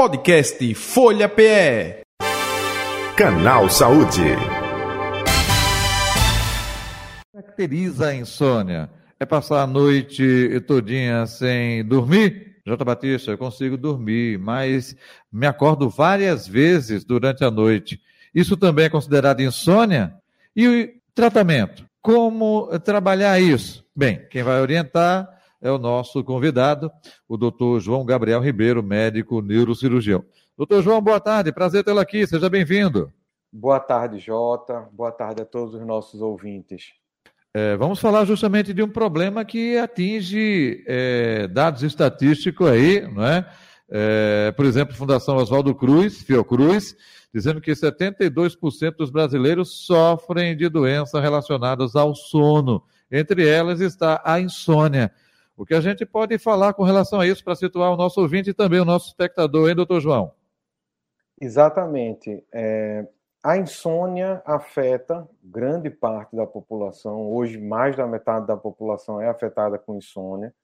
Podcast Folha PE. Canal Saúde. Caracteriza a insônia. É passar a noite todinha sem dormir? J. Batista, eu consigo dormir, mas me acordo várias vezes durante a noite. Isso também é considerado insônia? E o tratamento? Como trabalhar isso? Bem, quem vai orientar é o nosso convidado, o doutor João Gabriel Ribeiro, médico neurocirurgião. Doutor João, boa tarde, prazer tê-lo aqui, seja bem-vindo. Boa tarde, Jota. Boa tarde a todos os nossos ouvintes. É, vamos falar justamente de um problema que atinge é, dados estatísticos aí, não é? é por exemplo, Fundação Oswaldo Cruz, Fiocruz, dizendo que 72% dos brasileiros sofrem de doenças relacionadas ao sono. Entre elas está a insônia. O que a gente pode falar com relação a isso para situar o nosso ouvinte e também o nosso espectador, hein, doutor João? Exatamente. É, a insônia afeta grande parte da população. Hoje, mais da metade da população é afetada com insônia.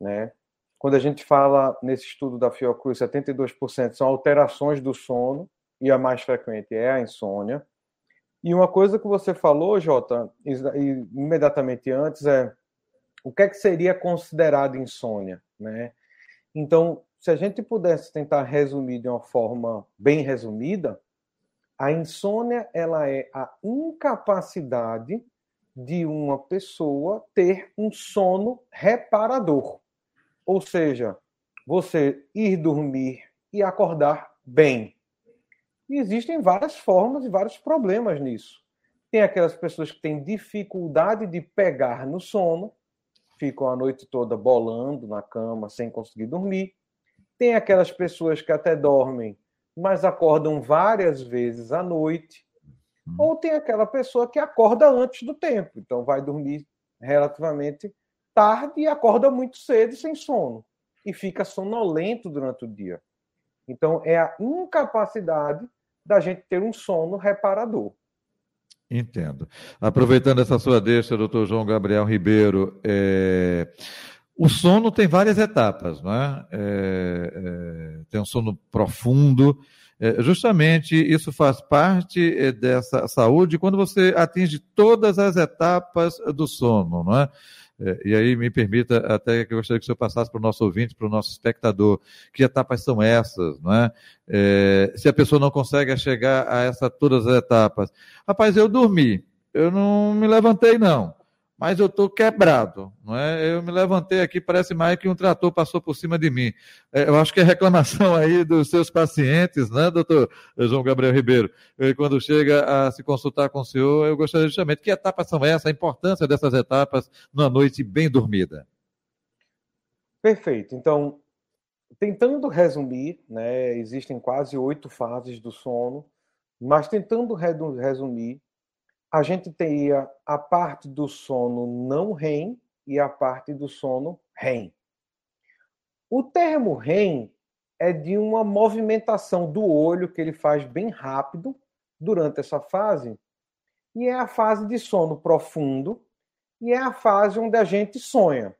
Né? Quando a gente fala nesse estudo da Fiocruz, 72% são alterações do sono e a mais frequente é a insônia. E uma coisa que você falou, Jota, imediatamente antes, é o que é que seria considerado insônia, né? Então, se a gente pudesse tentar resumir de uma forma bem resumida, a insônia ela é a incapacidade de uma pessoa ter um sono reparador. Ou seja, você ir dormir e acordar bem. E existem várias formas e vários problemas nisso. Tem aquelas pessoas que têm dificuldade de pegar no sono, ficam a noite toda bolando na cama sem conseguir dormir. Tem aquelas pessoas que até dormem, mas acordam várias vezes à noite. Hum. Ou tem aquela pessoa que acorda antes do tempo, então vai dormir relativamente tarde e acorda muito cedo sem sono e fica sonolento durante o dia. Então é a incapacidade da gente ter um sono reparador. Entendo. Aproveitando essa sua deixa, doutor João Gabriel Ribeiro, é... o sono tem várias etapas, não é? é, é tem um sono profundo. É, justamente isso faz parte é, dessa saúde quando você atinge todas as etapas do sono, não é? É, e aí me permita até que eu gostaria que o senhor passasse para o nosso ouvinte, para o nosso espectador, que etapas são essas, não é? é? Se a pessoa não consegue chegar a essa todas as etapas. Rapaz, eu dormi, eu não me levantei não mas eu estou quebrado. Não é? Eu me levantei aqui, parece mais que um trator passou por cima de mim. É, eu acho que é reclamação aí dos seus pacientes, né, doutor João Gabriel Ribeiro? Quando chega a se consultar com o senhor, eu gostaria justamente, que etapas são essas, a importância dessas etapas numa noite bem dormida? Perfeito. Então, tentando resumir, né, existem quase oito fases do sono, mas tentando resumir, a gente teria a parte do sono não REM e a parte do sono REM. O termo REM é de uma movimentação do olho que ele faz bem rápido durante essa fase, e é a fase de sono profundo, e é a fase onde a gente sonha.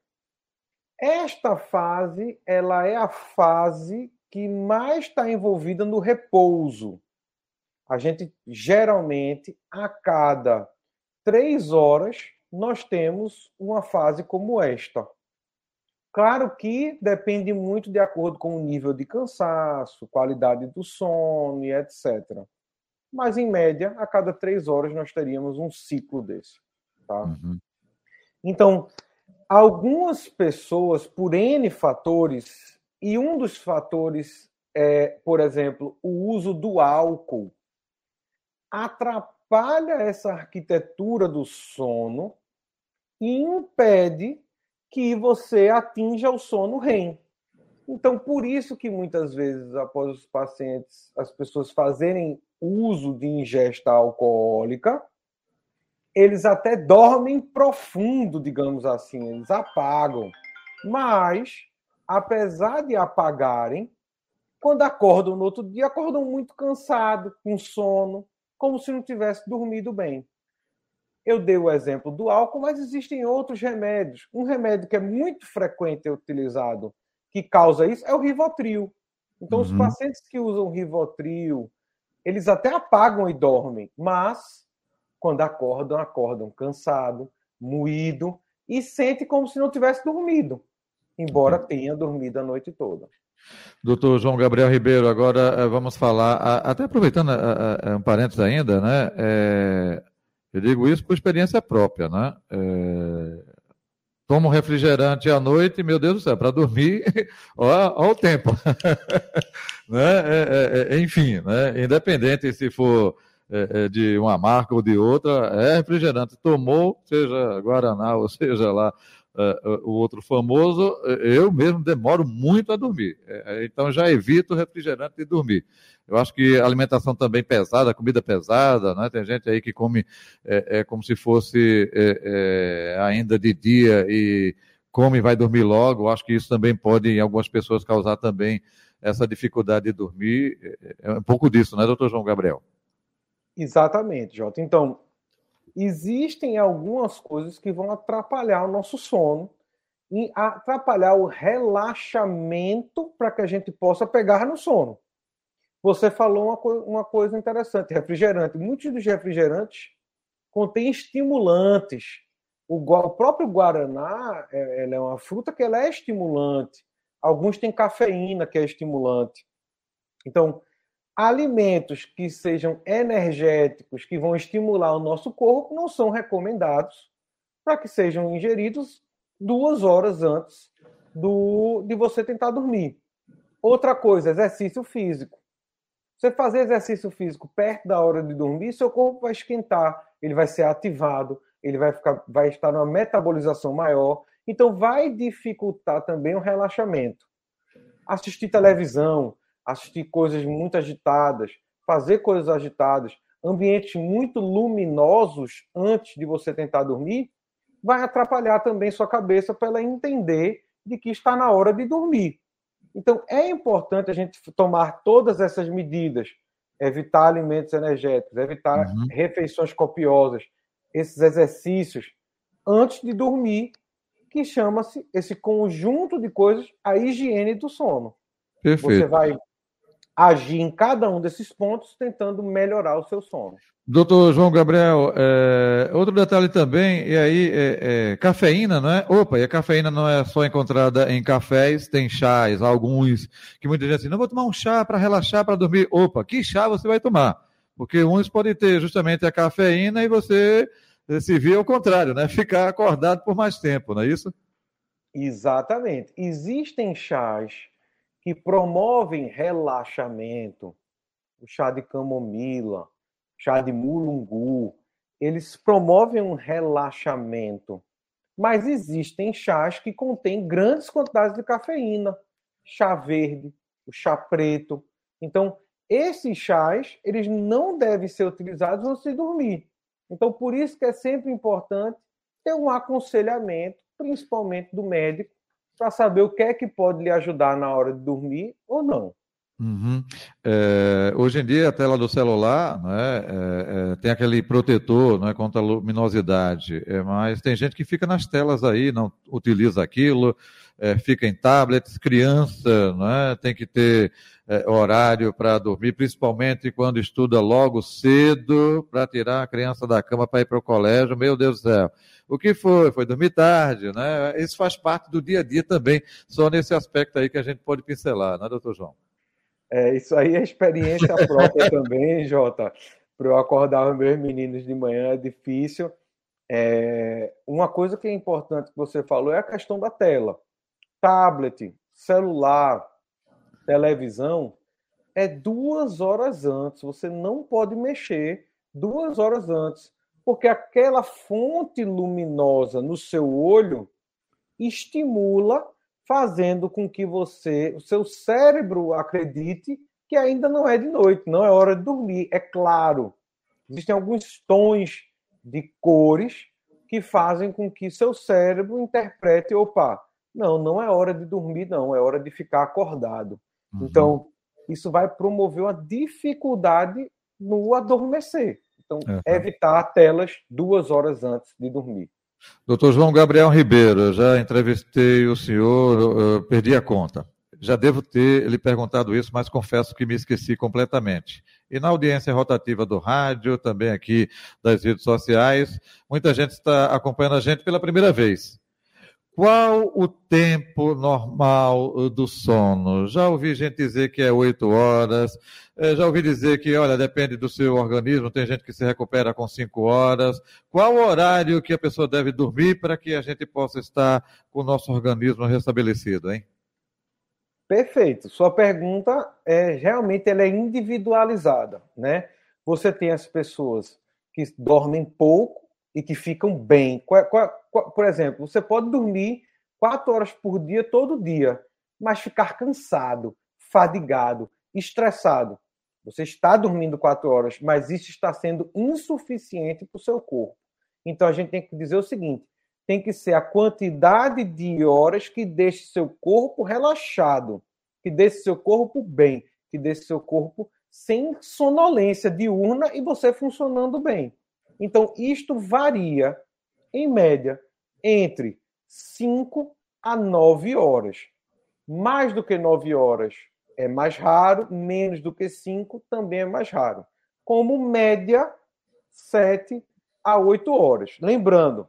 Esta fase, ela é a fase que mais está envolvida no repouso a gente geralmente, a cada três horas, nós temos uma fase como esta. Claro que depende muito de acordo com o nível de cansaço, qualidade do sono e etc. Mas, em média, a cada três horas nós teríamos um ciclo desse. Tá? Uhum. Então, algumas pessoas, por N fatores, e um dos fatores é, por exemplo, o uso do álcool atrapalha essa arquitetura do sono e impede que você atinja o sono REM. Então, por isso que muitas vezes, após os pacientes, as pessoas fazerem uso de ingesta alcoólica, eles até dormem profundo, digamos assim, eles apagam. Mas, apesar de apagarem, quando acordam no outro dia, acordam muito cansados, com sono, como se não tivesse dormido bem. Eu dei o exemplo do álcool, mas existem outros remédios. Um remédio que é muito frequente utilizado que causa isso é o Rivotril. Então, uhum. os pacientes que usam Rivotril, eles até apagam e dormem, mas quando acordam, acordam cansado, moído e sente como se não tivesse dormido, embora tenha dormido a noite toda. Doutor João Gabriel Ribeiro, agora eh, vamos falar, até aproveitando um parênteses ainda, né? É, eu digo isso por experiência própria, né? É, tomo refrigerante à noite, meu Deus do céu, para dormir, olha o tempo. né? É, é, é, enfim, né? independente se for é, de uma marca ou de outra, é refrigerante. Tomou, seja Guaraná ou seja lá uh, o outro famoso, eu mesmo demoro muito a dormir. É, então já evito refrigerante de dormir. Eu acho que alimentação também pesada, comida pesada, né? Tem gente aí que come é, é como se fosse é, é, ainda de dia e come e vai dormir logo. Eu acho que isso também pode, em algumas pessoas, causar também essa dificuldade de dormir. É um pouco disso, né, doutor João Gabriel? Exatamente, Jota. Então, existem algumas coisas que vão atrapalhar o nosso sono e atrapalhar o relaxamento para que a gente possa pegar no sono. Você falou uma, co uma coisa interessante, refrigerante. Muitos dos refrigerantes contêm estimulantes. O, o próprio guaraná, é, é uma fruta que ela é estimulante. Alguns têm cafeína que é estimulante. Então, alimentos que sejam energéticos, que vão estimular o nosso corpo, não são recomendados para que sejam ingeridos duas horas antes do, de você tentar dormir. Outra coisa, exercício físico. Você fazer exercício físico perto da hora de dormir, seu corpo vai esquentar, ele vai ser ativado, ele vai, ficar, vai estar numa metabolização maior, então vai dificultar também o relaxamento. Assistir televisão, assistir coisas muito agitadas, fazer coisas agitadas, ambientes muito luminosos antes de você tentar dormir, vai atrapalhar também sua cabeça para ela entender de que está na hora de dormir. Então, é importante a gente tomar todas essas medidas, evitar alimentos energéticos, evitar uhum. refeições copiosas, esses exercícios antes de dormir, que chama-se esse conjunto de coisas a higiene do sono. Perfeito. Você vai agir em cada um desses pontos, tentando melhorar o seu sono. Doutor João Gabriel, é, outro detalhe também, e aí, é, é, cafeína, não é? Opa, e a cafeína não é só encontrada em cafés, tem chás, alguns, que muita gente diz assim, não vou tomar um chá para relaxar, para dormir. Opa, que chá você vai tomar? Porque uns podem ter justamente a cafeína e você se vê ao contrário, né? Ficar acordado por mais tempo, não é isso? Exatamente. Existem chás que promovem relaxamento, o chá de camomila, chá de mulungu, eles promovem um relaxamento. Mas existem chás que contêm grandes quantidades de cafeína, chá verde, o chá preto. Então, esses chás, eles não devem ser utilizados antes de dormir. Então, por isso que é sempre importante ter um aconselhamento, principalmente do médico, para saber o que é que pode lhe ajudar na hora de dormir ou não. Uhum. É, hoje em dia a tela do celular né, é, é, tem aquele protetor né, contra a luminosidade, é, mas tem gente que fica nas telas aí, não utiliza aquilo, é, fica em tablets, criança né, tem que ter é, horário para dormir, principalmente quando estuda logo cedo, para tirar a criança da cama para ir para o colégio, meu Deus do céu. O que foi? Foi dormir tarde, né? Isso faz parte do dia a dia também, só nesse aspecto aí que a gente pode pincelar, né, doutor João? É, isso aí é experiência própria também, Jota. Para eu acordar os meus meninos de manhã é difícil. É, uma coisa que é importante que você falou é a questão da tela. Tablet, celular, televisão, é duas horas antes. Você não pode mexer duas horas antes, porque aquela fonte luminosa no seu olho estimula fazendo com que você, o seu cérebro acredite que ainda não é de noite, não é hora de dormir. É claro, existem alguns tons de cores que fazem com que seu cérebro interprete, opa, não, não é hora de dormir, não, é hora de ficar acordado. Uhum. Então, isso vai promover uma dificuldade no adormecer. Então, uhum. evitar telas duas horas antes de dormir. Doutor João Gabriel Ribeiro, já entrevistei o senhor, perdi a conta. já devo ter lhe perguntado isso, mas confesso que me esqueci completamente. E na audiência rotativa do rádio, também aqui das redes sociais, muita gente está acompanhando a gente pela primeira vez. Qual o tempo normal do sono? Já ouvi gente dizer que é oito horas, eh, já ouvi dizer que, olha, depende do seu organismo, tem gente que se recupera com cinco horas. Qual o horário que a pessoa deve dormir para que a gente possa estar com o nosso organismo restabelecido, hein? Perfeito. Sua pergunta é realmente ela é individualizada, né? Você tem as pessoas que dormem pouco e que ficam bem. Por exemplo, você pode dormir quatro horas por dia todo dia, mas ficar cansado, fadigado, estressado. Você está dormindo quatro horas, mas isso está sendo insuficiente para o seu corpo. Então a gente tem que dizer o seguinte: tem que ser a quantidade de horas que deixe seu corpo relaxado, que deixe seu corpo bem, que deixe seu corpo sem sonolência diurna e você funcionando bem. Então, isto varia, em média, entre 5 a 9 horas. Mais do que 9 horas é mais raro, menos do que 5 também é mais raro. Como média, 7 a 8 horas. Lembrando,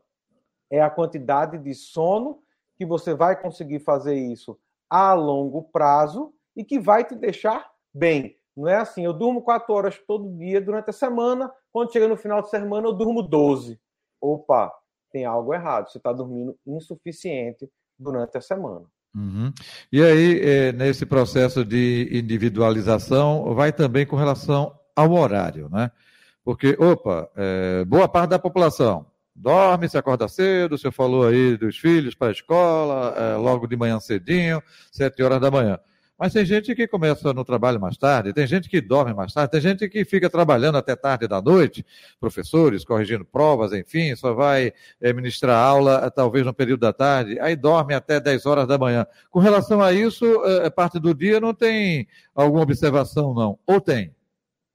é a quantidade de sono que você vai conseguir fazer isso a longo prazo e que vai te deixar bem. Não é assim, eu durmo quatro horas todo dia durante a semana, quando chega no final de semana eu durmo 12. Opa, tem algo errado, você está dormindo insuficiente durante a semana. Uhum. E aí, é, nesse processo de individualização, vai também com relação ao horário, né? Porque, opa, é, boa parte da população dorme, se acorda cedo, o senhor falou aí dos filhos para a escola, é, logo de manhã cedinho, sete horas da manhã. Mas tem gente que começa no trabalho mais tarde, tem gente que dorme mais tarde, tem gente que fica trabalhando até tarde da noite, professores corrigindo provas, enfim, só vai é, ministrar aula eh, talvez no período da tarde, aí dorme até 10 horas da manhã. Com relação a isso, é, parte do dia não tem alguma observação, não? Ou tem?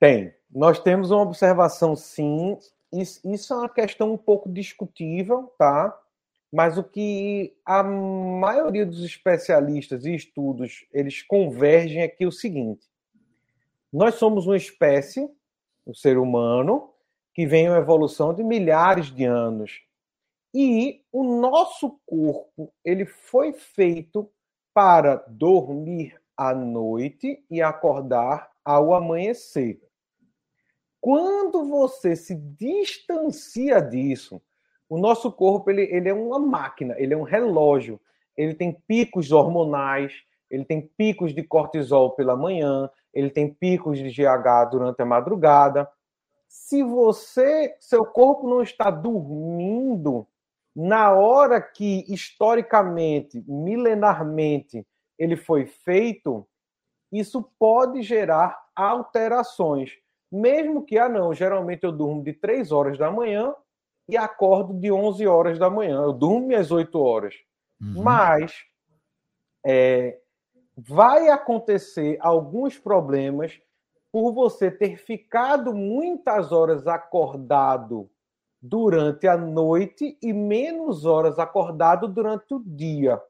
Tem. Nós temos uma observação, sim, isso é uma questão um pouco discutível, tá? Mas o que a maioria dos especialistas e estudos eles convergem é que é o seguinte: nós somos uma espécie, o ser humano, que vem uma evolução de milhares de anos. E o nosso corpo, ele foi feito para dormir à noite e acordar ao amanhecer. Quando você se distancia disso, o nosso corpo ele, ele é uma máquina, ele é um relógio. Ele tem picos hormonais, ele tem picos de cortisol pela manhã, ele tem picos de GH durante a madrugada. Se você, seu corpo não está dormindo na hora que historicamente, milenarmente, ele foi feito, isso pode gerar alterações. Mesmo que, ah, não, geralmente eu durmo de 3 horas da manhã e acordo de 11 horas da manhã. Eu durmo às 8 horas. Uhum. Mas é, vai acontecer alguns problemas por você ter ficado muitas horas acordado durante a noite e menos horas acordado durante o dia.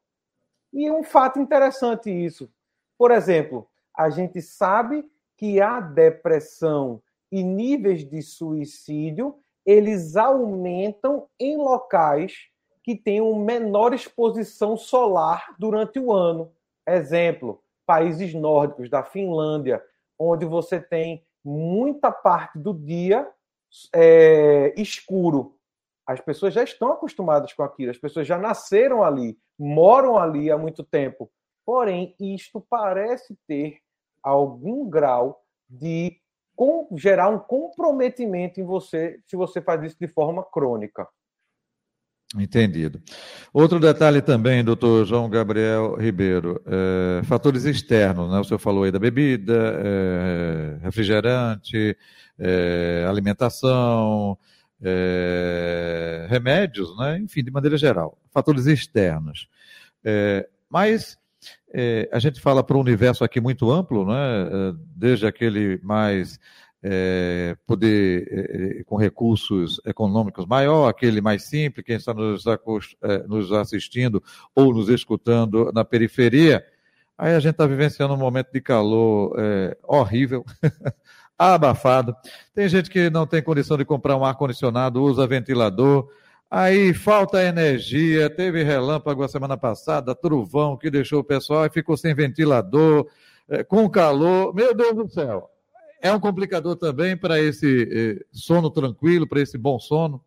E é um fato interessante isso. Por exemplo, a gente sabe que a depressão e níveis de suicídio eles aumentam em locais que tenham menor exposição solar durante o ano. Exemplo, países nórdicos da Finlândia, onde você tem muita parte do dia é, escuro. As pessoas já estão acostumadas com aquilo, as pessoas já nasceram ali, moram ali há muito tempo. Porém, isto parece ter algum grau de com, gerar um comprometimento em você se você faz isso de forma crônica. Entendido. Outro detalhe também, doutor João Gabriel Ribeiro, é, fatores externos, né? O senhor falou aí da bebida, é, refrigerante, é, alimentação, é, remédios, né? Enfim, de maneira geral, fatores externos. É, mas é, a gente fala para um universo aqui muito amplo, né? É, desde aquele mais é, poder é, com recursos econômicos maior, aquele mais simples, quem está nos, é, nos assistindo ou nos escutando na periferia, Aí a gente está vivenciando um momento de calor é, horrível, abafado. Tem gente que não tem condição de comprar um ar-condicionado, usa ventilador. Aí falta energia, teve relâmpago a semana passada, trovão que deixou o pessoal e ficou sem ventilador, é, com calor. Meu Deus do céu! É um complicador também para esse é, sono tranquilo, para esse bom sono?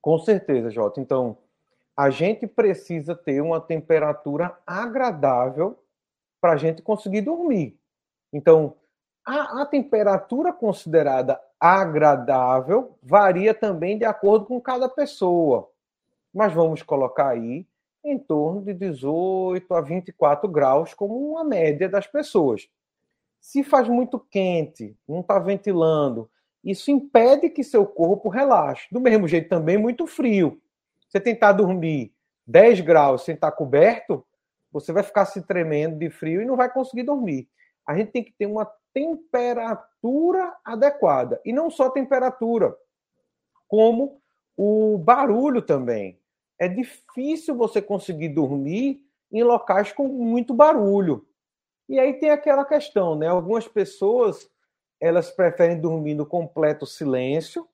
Com certeza, Jota. Então, a gente precisa ter uma temperatura agradável para a gente conseguir dormir. Então, a, a, temperatura considerada agradável varia também de acordo com cada pessoa. Mas vamos colocar aí em torno de 18 a 24 graus como uma média das pessoas. Se faz muito quente, não está ventilando, isso impede que seu corpo relaxe. Do mesmo jeito também muito frio você tentar dormir 10 graus sem estar coberto, você vai ficar se tremendo de frio e não vai conseguir dormir. A gente tem que ter uma temperatura adequada. E não só temperatura, como o barulho também. É difícil você conseguir dormir em locais com muito barulho. E aí tem aquela questão, né? Algumas pessoas elas preferem dormir no completo silêncio,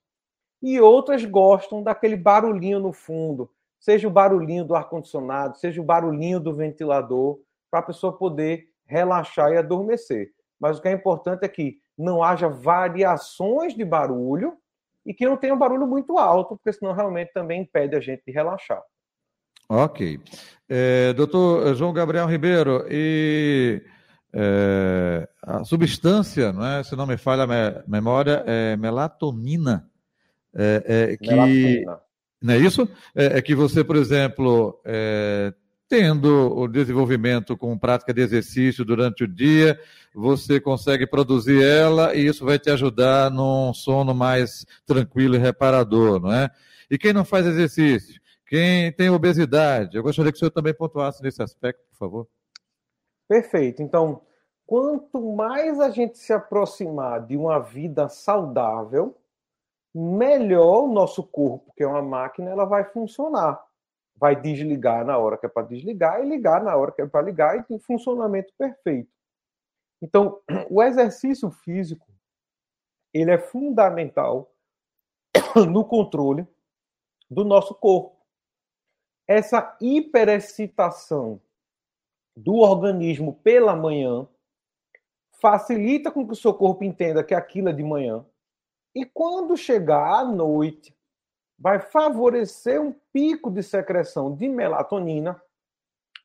e outras gostam daquele barulhinho no fundo, seja o barulhinho do ar-condicionado, seja o barulhinho do ventilador, para a pessoa poder relaxar e adormecer. Mas o que é importante é que não haja variações de barulho e que não tenha um barulho muito alto, porque senão realmente também impede a gente de relaxar. Ok. É, doutor João Gabriel Ribeiro, e é, a substância, não é, se não me falha a memória, é melatonina é, é que não é isso? É, é, que você, por exemplo, é, tendo o desenvolvimento com prática de exercício durante o dia, você consegue produzir ela e isso vai te ajudar num sono mais tranquilo e reparador, não é? E quem não faz exercício, quem tem obesidade, eu gostaria que o senhor também pontuasse nesse aspecto, por favor. Perfeito. Então, quanto mais a gente se aproximar de uma vida saudável, melhor o nosso corpo, que é uma máquina, ela vai funcionar. Vai desligar na hora que é para desligar e ligar na hora que é para ligar e tem funcionamento perfeito. Então, o exercício físico, ele é fundamental no controle do nosso corpo. Essa hiperexcitação do organismo pela manhã facilita com que o seu corpo entenda que aquilo é de manhã e quando chegar à noite, vai favorecer um pico de secreção de melatonina.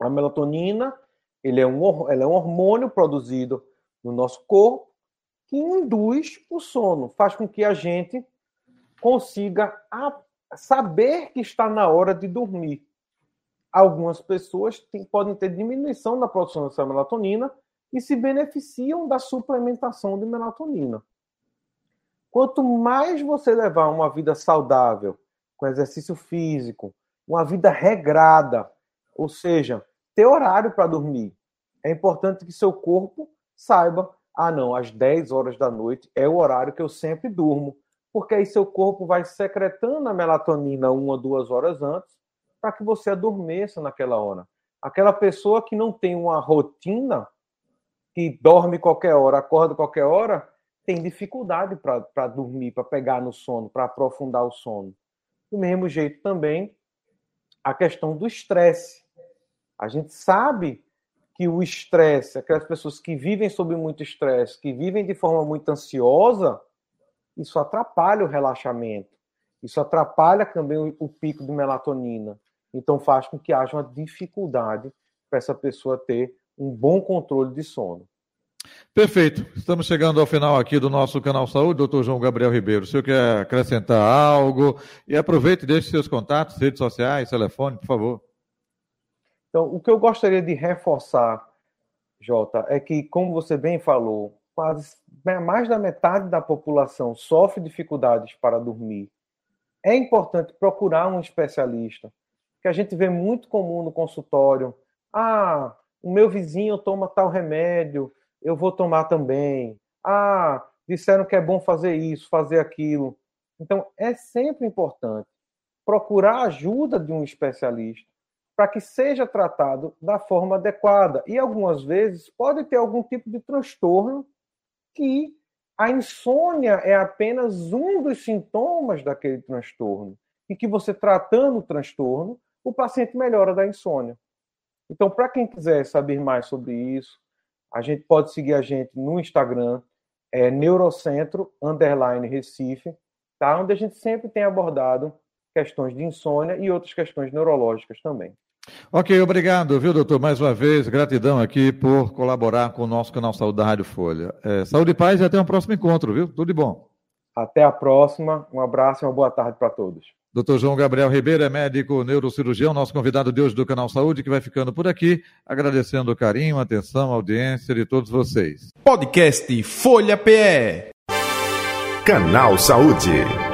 A melatonina ele é, um, ela é um hormônio produzido no nosso corpo que induz o sono, faz com que a gente consiga saber que está na hora de dormir. Algumas pessoas podem ter diminuição na produção dessa melatonina e se beneficiam da suplementação de melatonina. Quanto mais você levar uma vida saudável, com exercício físico, uma vida regrada, ou seja, ter horário para dormir, é importante que seu corpo saiba: ah, não, às 10 horas da noite é o horário que eu sempre durmo, porque aí seu corpo vai secretando a melatonina uma, duas horas antes, para que você adormeça naquela hora. Aquela pessoa que não tem uma rotina, que dorme qualquer hora, acorda qualquer hora, tem dificuldade para dormir, para pegar no sono, para aprofundar o sono. Do mesmo jeito também a questão do estresse. A gente sabe que o estresse, aquelas pessoas que vivem sob muito estresse, que vivem de forma muito ansiosa, isso atrapalha o relaxamento. Isso atrapalha também o, pico de melatonina. Então faz com que haja uma dificuldade para essa pessoa ter um bom controle de sono. Perfeito. Estamos chegando ao final aqui do nosso canal Saúde, doutor João Gabriel Ribeiro. O senhor quer acrescentar algo? E aproveite e deixe seus contatos, redes sociais, telefone, por favor. Então, o que eu gostaria de reforçar, Jota, é que, como você bem falou, quase mais da metade da população sofre dificuldades para dormir. É importante procurar um especialista, que a gente vê muito comum no consultório. Ah, o meu vizinho toma tal remédio, eu vou tomar também. Ah, disseram que é bom fazer isso, fazer aquilo. Então, é sempre importante procurar ajuda de um especialista para que seja tratado da forma adequada. E algumas vezes pode ter algum tipo de transtorno que a insônia é apenas um dos sintomas daquele transtorno. E que você tratando o transtorno, o paciente melhora da insônia. Então, para quem quiser saber mais sobre isso, a gente pode seguir a gente no Instagram, é Neurocentro Underline Recife, tá? onde a gente sempre tem abordado questões de insônia e outras questões neurológicas também. Ok, obrigado, viu, doutor? Mais uma vez, gratidão aqui por colaborar com o nosso canal Saúde da Rádio Folha. É, saúde e paz e até um próximo encontro, viu? Tudo de bom. Até a próxima. Um abraço e uma boa tarde para todos. Doutor João Gabriel Ribeiro é médico neurocirurgião, nosso convidado de hoje do Canal Saúde, que vai ficando por aqui, agradecendo o carinho, a atenção, a audiência de todos vocês. Podcast Folha PE. Canal Saúde.